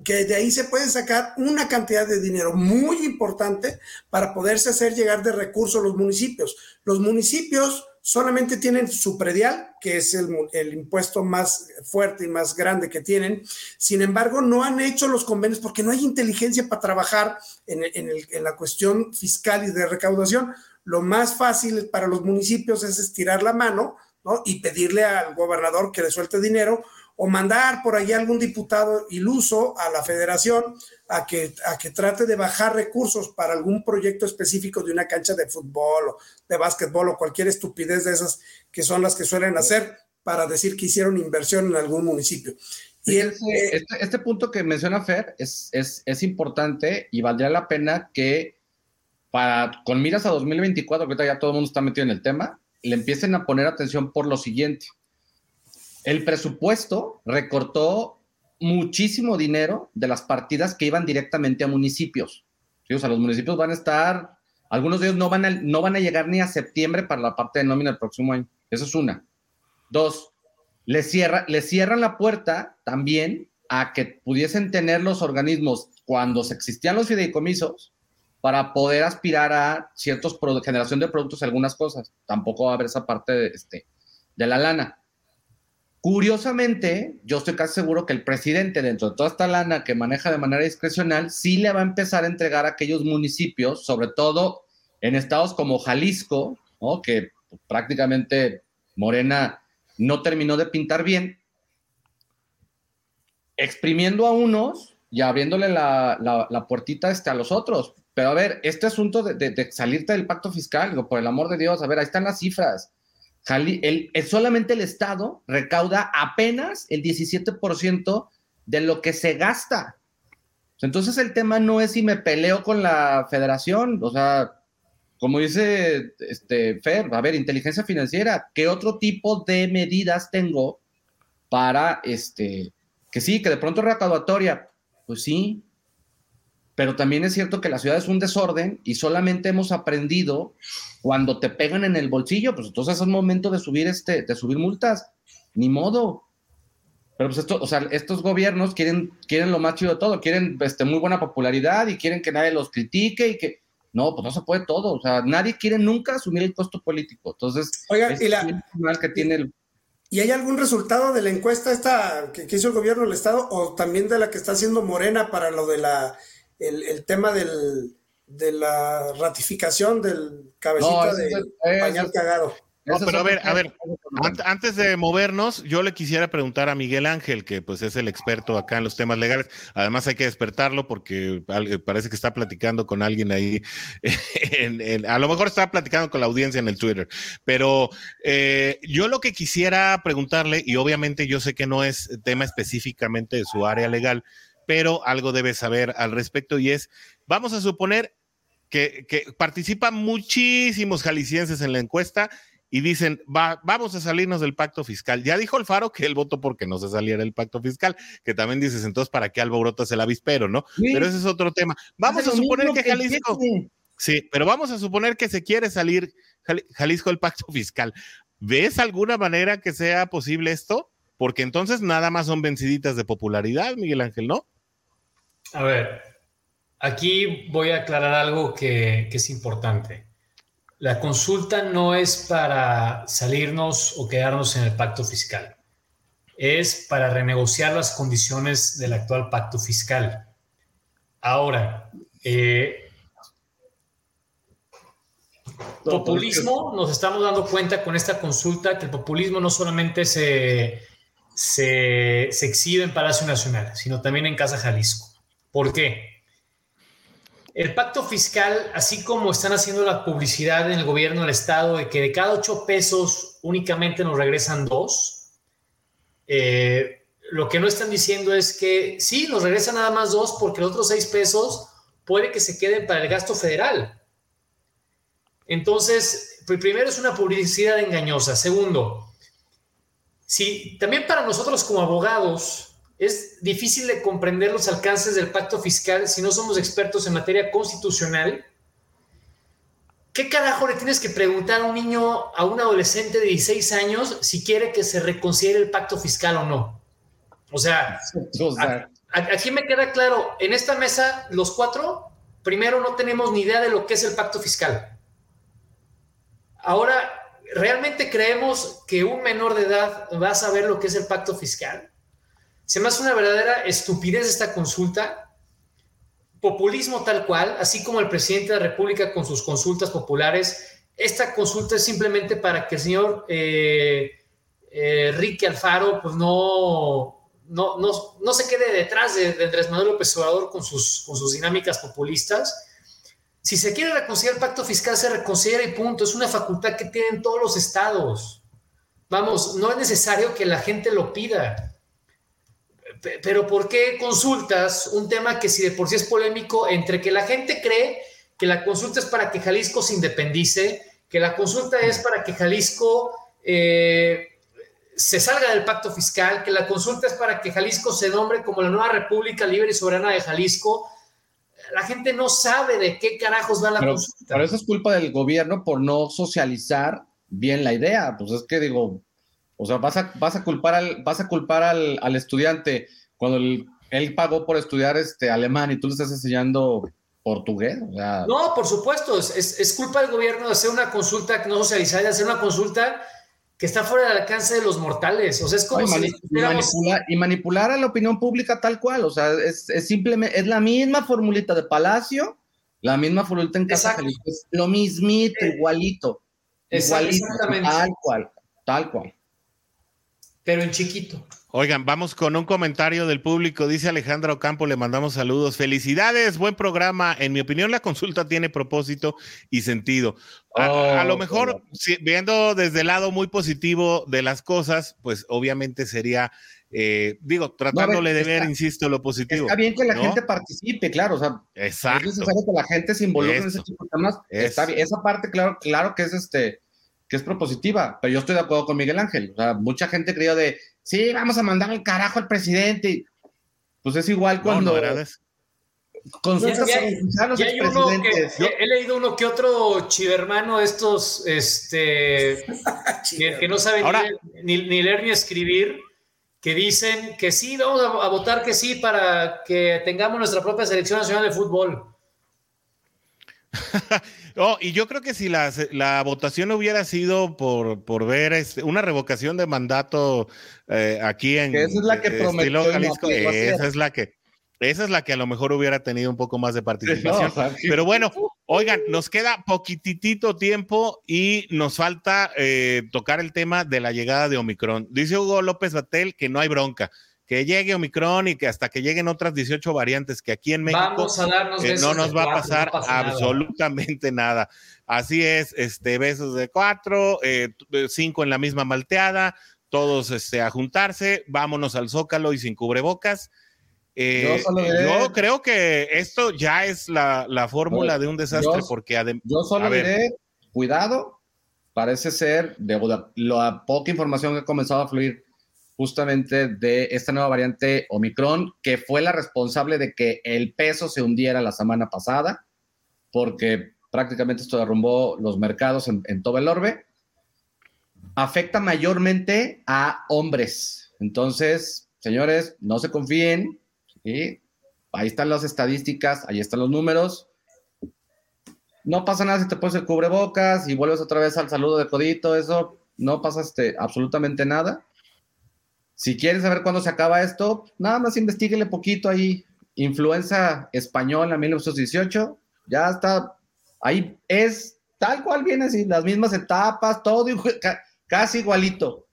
que de ahí se puede sacar una cantidad de dinero muy importante para poderse hacer llegar de recursos los municipios. Los municipios solamente tienen su predial, que es el, impuesto más fuerte y más grande que tienen. Sin embargo, no han hecho los convenios porque no hay inteligencia para trabajar en, la cuestión fiscal y de recaudación. Lo más fácil para los municipios es estirar la mano ¿no? y pedirle al gobernador que le suelte dinero o mandar por ahí algún diputado iluso a la federación a que, a que trate de bajar recursos para algún proyecto específico de una cancha de fútbol o de básquetbol o cualquier estupidez de esas que son las que suelen hacer para decir que hicieron inversión en algún municipio. Y el, eh, este, este, punto que menciona Fer es, es, es, importante y valdría la pena que para, con miras a 2024, que ya todo el mundo está metido en el tema, le empiecen a poner atención por lo siguiente el presupuesto recortó muchísimo dinero de las partidas que iban directamente a municipios. O sea, los municipios van a estar, algunos de ellos no van, a, no van a llegar ni a septiembre para la parte de nómina del próximo año. Eso es una. Dos, le, cierra, cierran la puerta también a que pudiesen tener los organismos cuando se existían los fideicomisos para poder aspirar a ciertos generación de productos algunas cosas. Tampoco va a haber esa parte de, este, de la lana. Curiosamente, yo estoy casi seguro que el presidente, dentro de toda esta lana que maneja de manera discrecional, sí le va a empezar a entregar a aquellos municipios, sobre todo en estados como Jalisco, que prácticamente Morena no terminó de pintar bien, exprimiendo a unos y abriéndole la, puertita este, a los otros. Pero a ver, este asunto de, salirte del pacto fiscal, por el amor de Dios, a ver, ahí están las cifras. El, solamente el Estado recauda apenas el 17% de lo que se gasta. Entonces el tema no es si me peleo con la federación, o sea, como dice este Fer, a ver, inteligencia financiera, ¿qué otro tipo de medidas tengo para este que sí, que de pronto recaudatoria? Pues sí, pero también es cierto que la ciudad es un desorden y solamente hemos aprendido cuando te pegan en el bolsillo, pues entonces es momento de subir este, de subir multas, ni modo. Pero pues esto, o sea, estos gobiernos quieren, quieren lo más chido de todo, quieren este, muy buena popularidad y quieren que nadie los critique y que no, pues no se puede todo, o sea, nadie quiere nunca asumir el costo político. Entonces, Oiga, y la, que tiene ¿Y hay algún resultado de la encuesta esta que, hizo el gobierno del estado o también de la que está haciendo Morena para lo de la el, tema del, de la ratificación del cabecita de pañal cagado? No, pero a ver, a ver, antes de movernos, yo le quisiera preguntar a Miguel Ángel, que pues es el experto acá en los temas legales. Además hay que despertarlo porque parece que está platicando con alguien ahí. a lo mejor está platicando con la audiencia en el Twitter. Pero eh, yo lo que quisiera preguntarle, y obviamente yo sé que no es tema específicamente de su área legal, pero algo debe saber al respecto y es, vamos a suponer que, que participan muchísimos jaliscienses en la encuesta y dicen, va, vamos a salirnos del pacto fiscal. Ya dijo Alfaro que él votó porque no se saliera el pacto fiscal, que también dices, entonces, ¿para qué alborotas el avispero, no? Pero ese es otro tema. Vamos a suponer que Jalisco... Sí, pero vamos a suponer que se quiere salir Jalisco del pacto fiscal. ¿Ves alguna manera que sea posible esto? Porque entonces nada más son venciditas de popularidad, Miguel Ángel, ¿no? A ver, aquí voy a aclarar algo que, que es importante. La consulta no es para salirnos o quedarnos en el pacto fiscal. Es para renegociar las condiciones del actual pacto fiscal. Ahora, eh, populismo, nos estamos dando cuenta con esta consulta que el populismo no solamente se, se, se exhibe en Palacio Nacional, sino también en Casa Jalisco. ¿Por qué? El pacto fiscal, así como están haciendo la publicidad en el gobierno del Estado de que de cada ocho pesos únicamente nos regresan dos, eh, lo que no están diciendo es que sí, nos regresan nada más dos porque los otros seis pesos puede que se queden para el gasto federal. Entonces, primero es una publicidad engañosa. Segundo, si también para nosotros como abogados es difícil de comprender los alcances del pacto fiscal si no somos expertos en materia constitucional. ¿Qué carajo le tienes que preguntar a un niño, a un adolescente de 16 años, si quiere que se reconsidere el pacto fiscal o no? O sea, aquí me queda claro, en esta mesa, los cuatro, primero no tenemos ni idea de lo que es el pacto fiscal. Ahora, ¿realmente creemos que un menor de edad va a saber lo que es el pacto fiscal? Se me hace una verdadera estupidez esta consulta, populismo tal cual, así como el presidente de la República con sus consultas populares. Esta consulta es simplemente para que el señor eh, eh, Ricky Alfaro pues no, no, no, se quede detrás de, Andrés Manuel López Obrador con sus, con sus dinámicas populistas. Si se quiere reconciliar el pacto fiscal, se reconsidera y punto. Es una facultad que tienen todos los estados. Vamos, no es necesario que la gente lo pida pero ¿por qué consultas un tema que si de por sí es polémico entre que la gente cree que la consulta es para que Jalisco se independice, que la consulta es para que Jalisco eh, se salga del pacto fiscal, que la consulta es para que Jalisco se nombre como la nueva República Libre y Soberana de Jalisco? La gente no sabe de qué carajos va la consulta. Pero eso es culpa del gobierno por no socializar bien la idea. Pues es que digo, o sea, vas a, vas a culpar, al, vas a culpar al, al estudiante cuando él pagó por estudiar este alemán y tú le estás enseñando portugués. No, por supuesto, es, es, culpa del gobierno de hacer una consulta no socializada, de hacer una consulta que está fuera del alcance de los mortales. O sea, es como y, manipular, a la opinión pública tal cual. O sea, es, simplemente, es la misma formulita de Palacio, la misma formulita en Casa Es lo mismito, eh, igualito. Igualito, tal cual, tal cual. Pero en chiquito. Oigan, vamos con un comentario del público. Dice Alejandro Campo, le mandamos saludos. Felicidades, buen programa. En mi opinión, la consulta tiene propósito y sentido. A, lo oh, mejor, viendo desde el lado muy positivo de las cosas, pues obviamente sería, eh, digo, tratándole de ver, insisto, lo positivo. Está bien que la gente participe, claro. O sea, Exacto. es necesario que la gente se involucre en ese tipo de temas. Está bien. Esa parte, claro, claro que es este que es propositiva, pero yo estoy de acuerdo con Miguel Ángel. O sea, mucha gente creyó de, sí, vamos a mandar el carajo al presidente. Pues es igual cuando... consultas he leído uno que otro chivermano estos este que, no saben ni, leer ni escribir que dicen que sí vamos a, votar que sí para que tengamos nuestra propia selección nacional de fútbol Oh, y yo creo que si la, la votación hubiera sido por, por ver este, una revocación de mandato eh, aquí en esa es la que prometió esa es la que esa es la que a lo mejor hubiera tenido un poco más de participación. Pero bueno, oigan, nos queda poquitito tiempo y nos falta eh, tocar el tema de la llegada de Omicron. Dice Hugo López Batel que no hay bronca que llegue Omicron y que hasta que lleguen otras 18 variantes, que aquí en México eh, no nos va a pasar absolutamente nada. Así es, este, besos de cuatro, eh, cinco en la misma malteada, todos este, a juntarse, vámonos al zócalo y sin cubrebocas. Eh, yo, creo que esto ya es la, fórmula de un desastre, porque además. Yo solo diré, cuidado, parece ser, de la poca información que ha comenzado a fluir justamente de esta nueva variante Omicron, que fue la responsable de que el peso se hundiera la semana pasada, porque prácticamente esto derrumbó los mercados en, todo el orbe. Afecta mayormente a hombres. Entonces, señores, no se confíen. Ahí están las estadísticas, ahí están los números. No pasa nada si te pones el cubrebocas y vuelves otra vez al saludo de codito, eso no pasa este, absolutamente nada. Si quieren saber cuándo se acaba esto, nada más investiguenle poquito ahí. Influenza española 1918, ya está, ahí es tal cual viene así, las mismas etapas, todo casi igualito.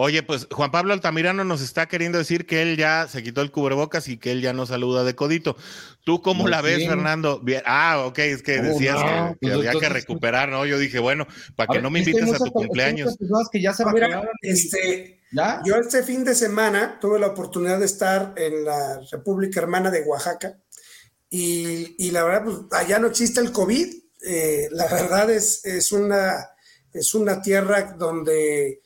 Oye, pues Juan Pablo Altamirano nos está queriendo decir que él ya se quitó el cubrebocas y que él ya no saluda de codito. ¿Tú cómo la ves, Fernando? Ah, ok, es que decías que, pues había que recuperar, ¿no? Yo dije, bueno, para que no me invites a tu cumpleaños. Que ya se este, Yo este fin de semana tuve la oportunidad de estar en la República Hermana de Oaxaca y, la verdad, pues allá no existe el COVID. Eh, la verdad es, es, una, es una tierra donde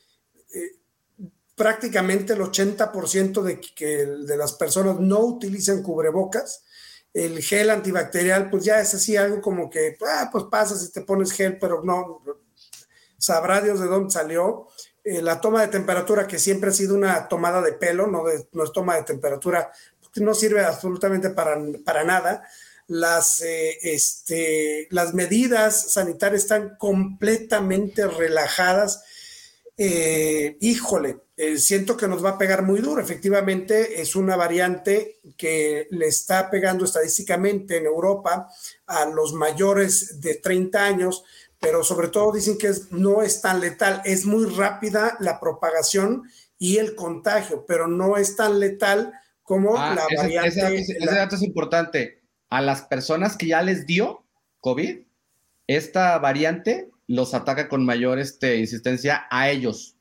prácticamente el 80% de, que, de las personas no utilizan cubrebocas. El gel antibacterial, pues ya es así algo como que, ah, pues pasa si te pones gel, pero no, sabrá Dios de dónde salió. Eh, la toma de temperatura, que siempre ha sido una tomada de pelo, no es toma de temperatura, porque no sirve absolutamente para, para nada. Las, eh, este, las medidas sanitarias están completamente relajadas. Eh, híjole, eh, siento que nos va a pegar muy duro. Efectivamente, es una variante que le está pegando estadísticamente en Europa a los mayores de 30 años, pero sobre todo dicen que no es tan letal. Es muy rápida la propagación y el contagio, pero no es tan letal como ah, la variante. Ese, dato es importante. A las personas que ya les dio COVID, esta variante los ataca con mayor este, insistencia a ellos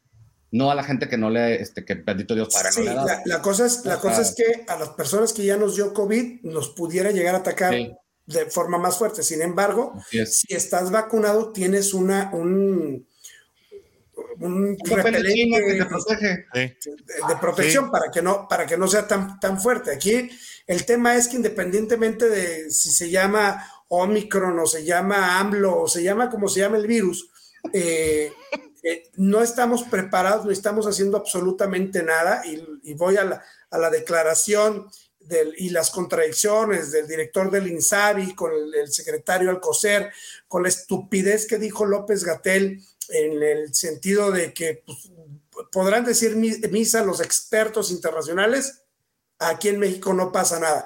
no a la gente que no le, este, que bendito Dios para sí, no la, cosa es, la cosa es que a las personas que ya nos dio COVID nos pudiera llegar a atacar de forma más fuerte. Sin embargo, si estás vacunado, tienes una, un, un repelente que te protege, de, protección para que no, para que no sea tan, tan fuerte. Aquí el tema es que independientemente de si se llama Omicron o se llama AMLO o se llama como se llama el virus, eh, eh, no estamos preparados, no estamos haciendo absolutamente nada y, voy a la, declaración y las contradicciones del director del INSABI con el, secretario Alcocer, con la estupidez que dijo López Gatel en el sentido de que pues, podrán decir misa los expertos internacionales, aquí en México no pasa nada.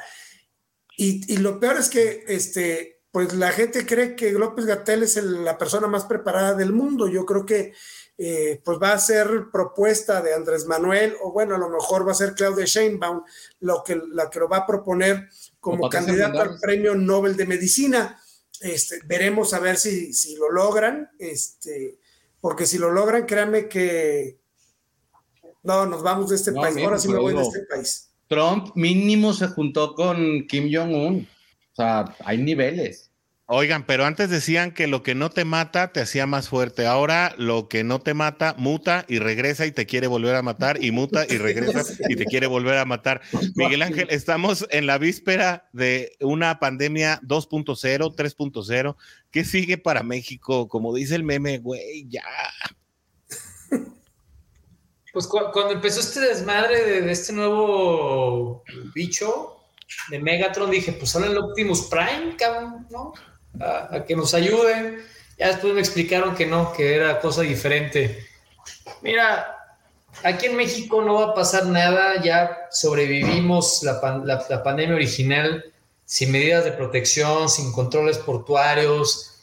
Y, lo peor es que este, pues la gente cree que López Gatel es la persona más preparada del mundo. Yo creo que eh, pues va a ser propuesta de Andrés Manuel, o bueno, a lo mejor va a ser Claudia Sheinbaum lo que, la que lo va a proponer como candidato al premio Nobel de Medicina. Este, veremos a ver si, si lo logran, este, porque si lo logran, créanme que no, nos vamos de este país. Ahora sí me voy de este país. Trump mínimo se juntó con Kim Jong-un. O sea, hay niveles. Oigan, pero antes decían que lo que no te mata te hacía más fuerte. Ahora lo que no te mata muta y regresa y te quiere volver a matar y muta y regresa y te quiere volver a matar. Miguel Ángel, estamos en la víspera de una pandemia 2.0, 3.0. ¿Qué sigue para México? Como dice el meme, güey, ya. Pues cuando empezó este desmadre de, este nuevo bicho de Megatron, dije, pues son el Optimus Prime, cabrón, ¿no? A, que nos ayuden. Ya después me explicaron que no, que era cosa diferente. Mira, aquí en México no va a pasar nada, ya sobrevivimos la, la, pandemia original sin medidas de protección, sin controles portuarios.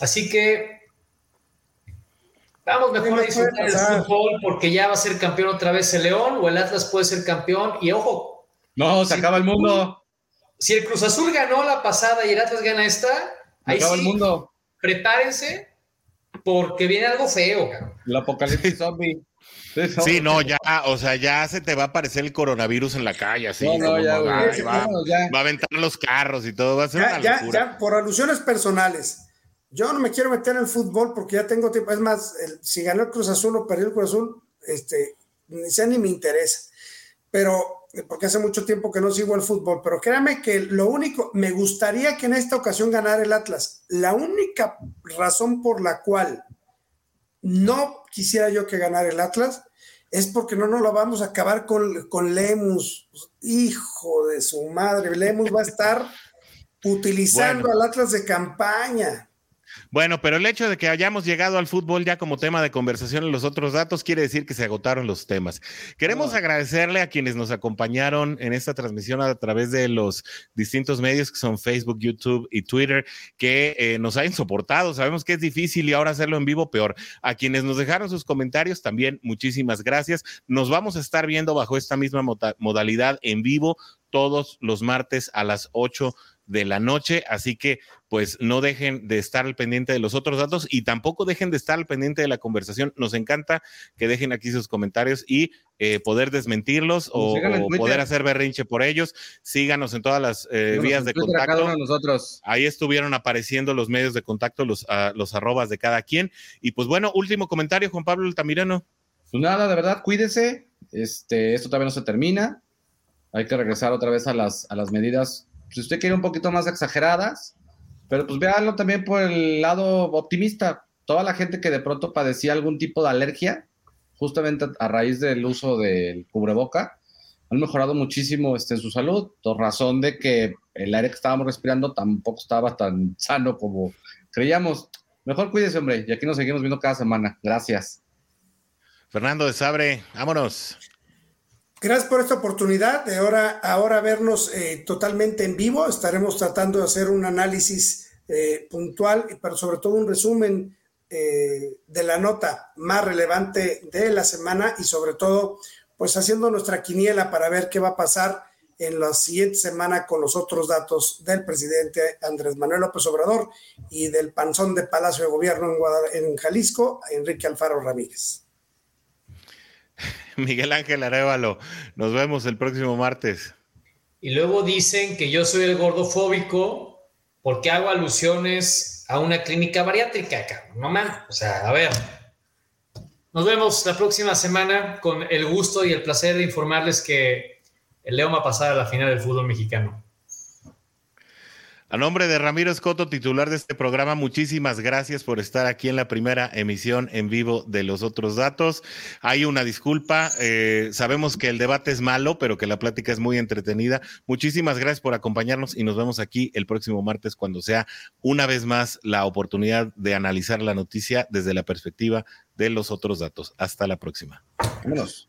Así que vamos mejor a disfrutar el fútbol porque ya va a ser campeón otra vez el León o el Atlas puede ser campeón. Y ojo. No, se acaba el mundo. Si el Cruz Azul ganó la pasada y el Atlas gana esta, Ahí el mundo. Prepárense porque viene algo feo, cabrón. El apocalipsis zombie. Sí, no, ya, o sea, ya se te va a aparecer el coronavirus en la calle, así. No, ya, va, va, a aventar los carros y todo, va a ser ya, una locura. Ya, por alusiones personales, yo no me quiero meter en el fútbol porque ya tengo tiempo. Es más, si ganó el Cruz Azul o perdió el Cruz Azul, este, ya ni me interesa. Pero porque hace mucho tiempo que no sigo el fútbol, pero créame que lo único, me gustaría que en esta ocasión ganara el Atlas. La única razón por la cual no quisiera yo que ganara el Atlas es porque no nos lo vamos a acabar con, con Lemus. Hijo de su madre, Lemus va a estar utilizando al Atlas de campaña. Bueno, pero el hecho de que hayamos llegado al fútbol ya como tema de conversación en los otros datos quiere decir que se agotaron los temas. Queremos agradecerle a quienes nos acompañaron en esta transmisión a través de los distintos medios que son Facebook, YouTube y Twitter, que eh, nos hayan soportado. Sabemos que es difícil y ahora hacerlo en vivo peor. A quienes nos dejaron sus comentarios también muchísimas gracias. Nos vamos a estar viendo bajo esta misma modalidad en vivo todos los martes a las 8 de la noche, así que pues no dejen de estar al pendiente de los otros datos y tampoco dejen de estar al pendiente de la conversación. Nos encanta que dejen aquí sus comentarios y eh, poder desmentirlos o, poder hacer berrinche por ellos. Síganos en todas las eh, vías de contacto. nosotros. Ahí estuvieron apareciendo los medios de contacto, los, uh, los arrobas de cada quien. Y pues bueno, último comentario, Juan Pablo Altamirano. Pues nada, de verdad, cuídese. Este, esto todavía no se termina. Hay que regresar otra vez a las, a las medidas si usted quiere un poquito más exageradas, pero pues véanlo también por el lado optimista. Toda la gente que de pronto padecía algún tipo de alergia, justamente a raíz del uso del cubreboca, han mejorado muchísimo este, su salud, por razón de que el aire que estábamos respirando tampoco estaba tan sano como creíamos. Mejor cuídese, hombre, y aquí nos seguimos viendo cada semana. Gracias. Fernando de Sabre, vámonos. Gracias por esta oportunidad de ahora, ahora vernos eh, totalmente en vivo. Estaremos tratando de hacer un análisis eh, puntual, pero sobre todo un resumen eh, de la nota más relevante de la semana y sobre todo, pues haciendo nuestra quiniela para ver qué va a pasar en la siguiente semana con los otros datos del presidente Andrés Manuel López Obrador y del panzón de Palacio de Gobierno en, en Jalisco, Enrique Alfaro Ramírez. Miguel Ángel Arevalo, nos vemos el próximo martes. Y luego dicen que yo soy el gordofóbico porque hago alusiones a una clínica bariátrica, No man, o sea, a ver. Nos vemos la próxima semana con el gusto y el placer de informarles que el León va a pasar a la final del fútbol mexicano. A nombre de Ramiro Escoto, titular de este programa, muchísimas gracias por estar aquí en la primera emisión en vivo de los otros datos. Hay una disculpa, eh, sabemos que el debate es malo, pero que la plática es muy entretenida. Muchísimas gracias por acompañarnos y nos vemos aquí el próximo martes cuando sea una vez más la oportunidad de analizar la noticia desde la perspectiva de los otros datos. Hasta la próxima. Vámonos.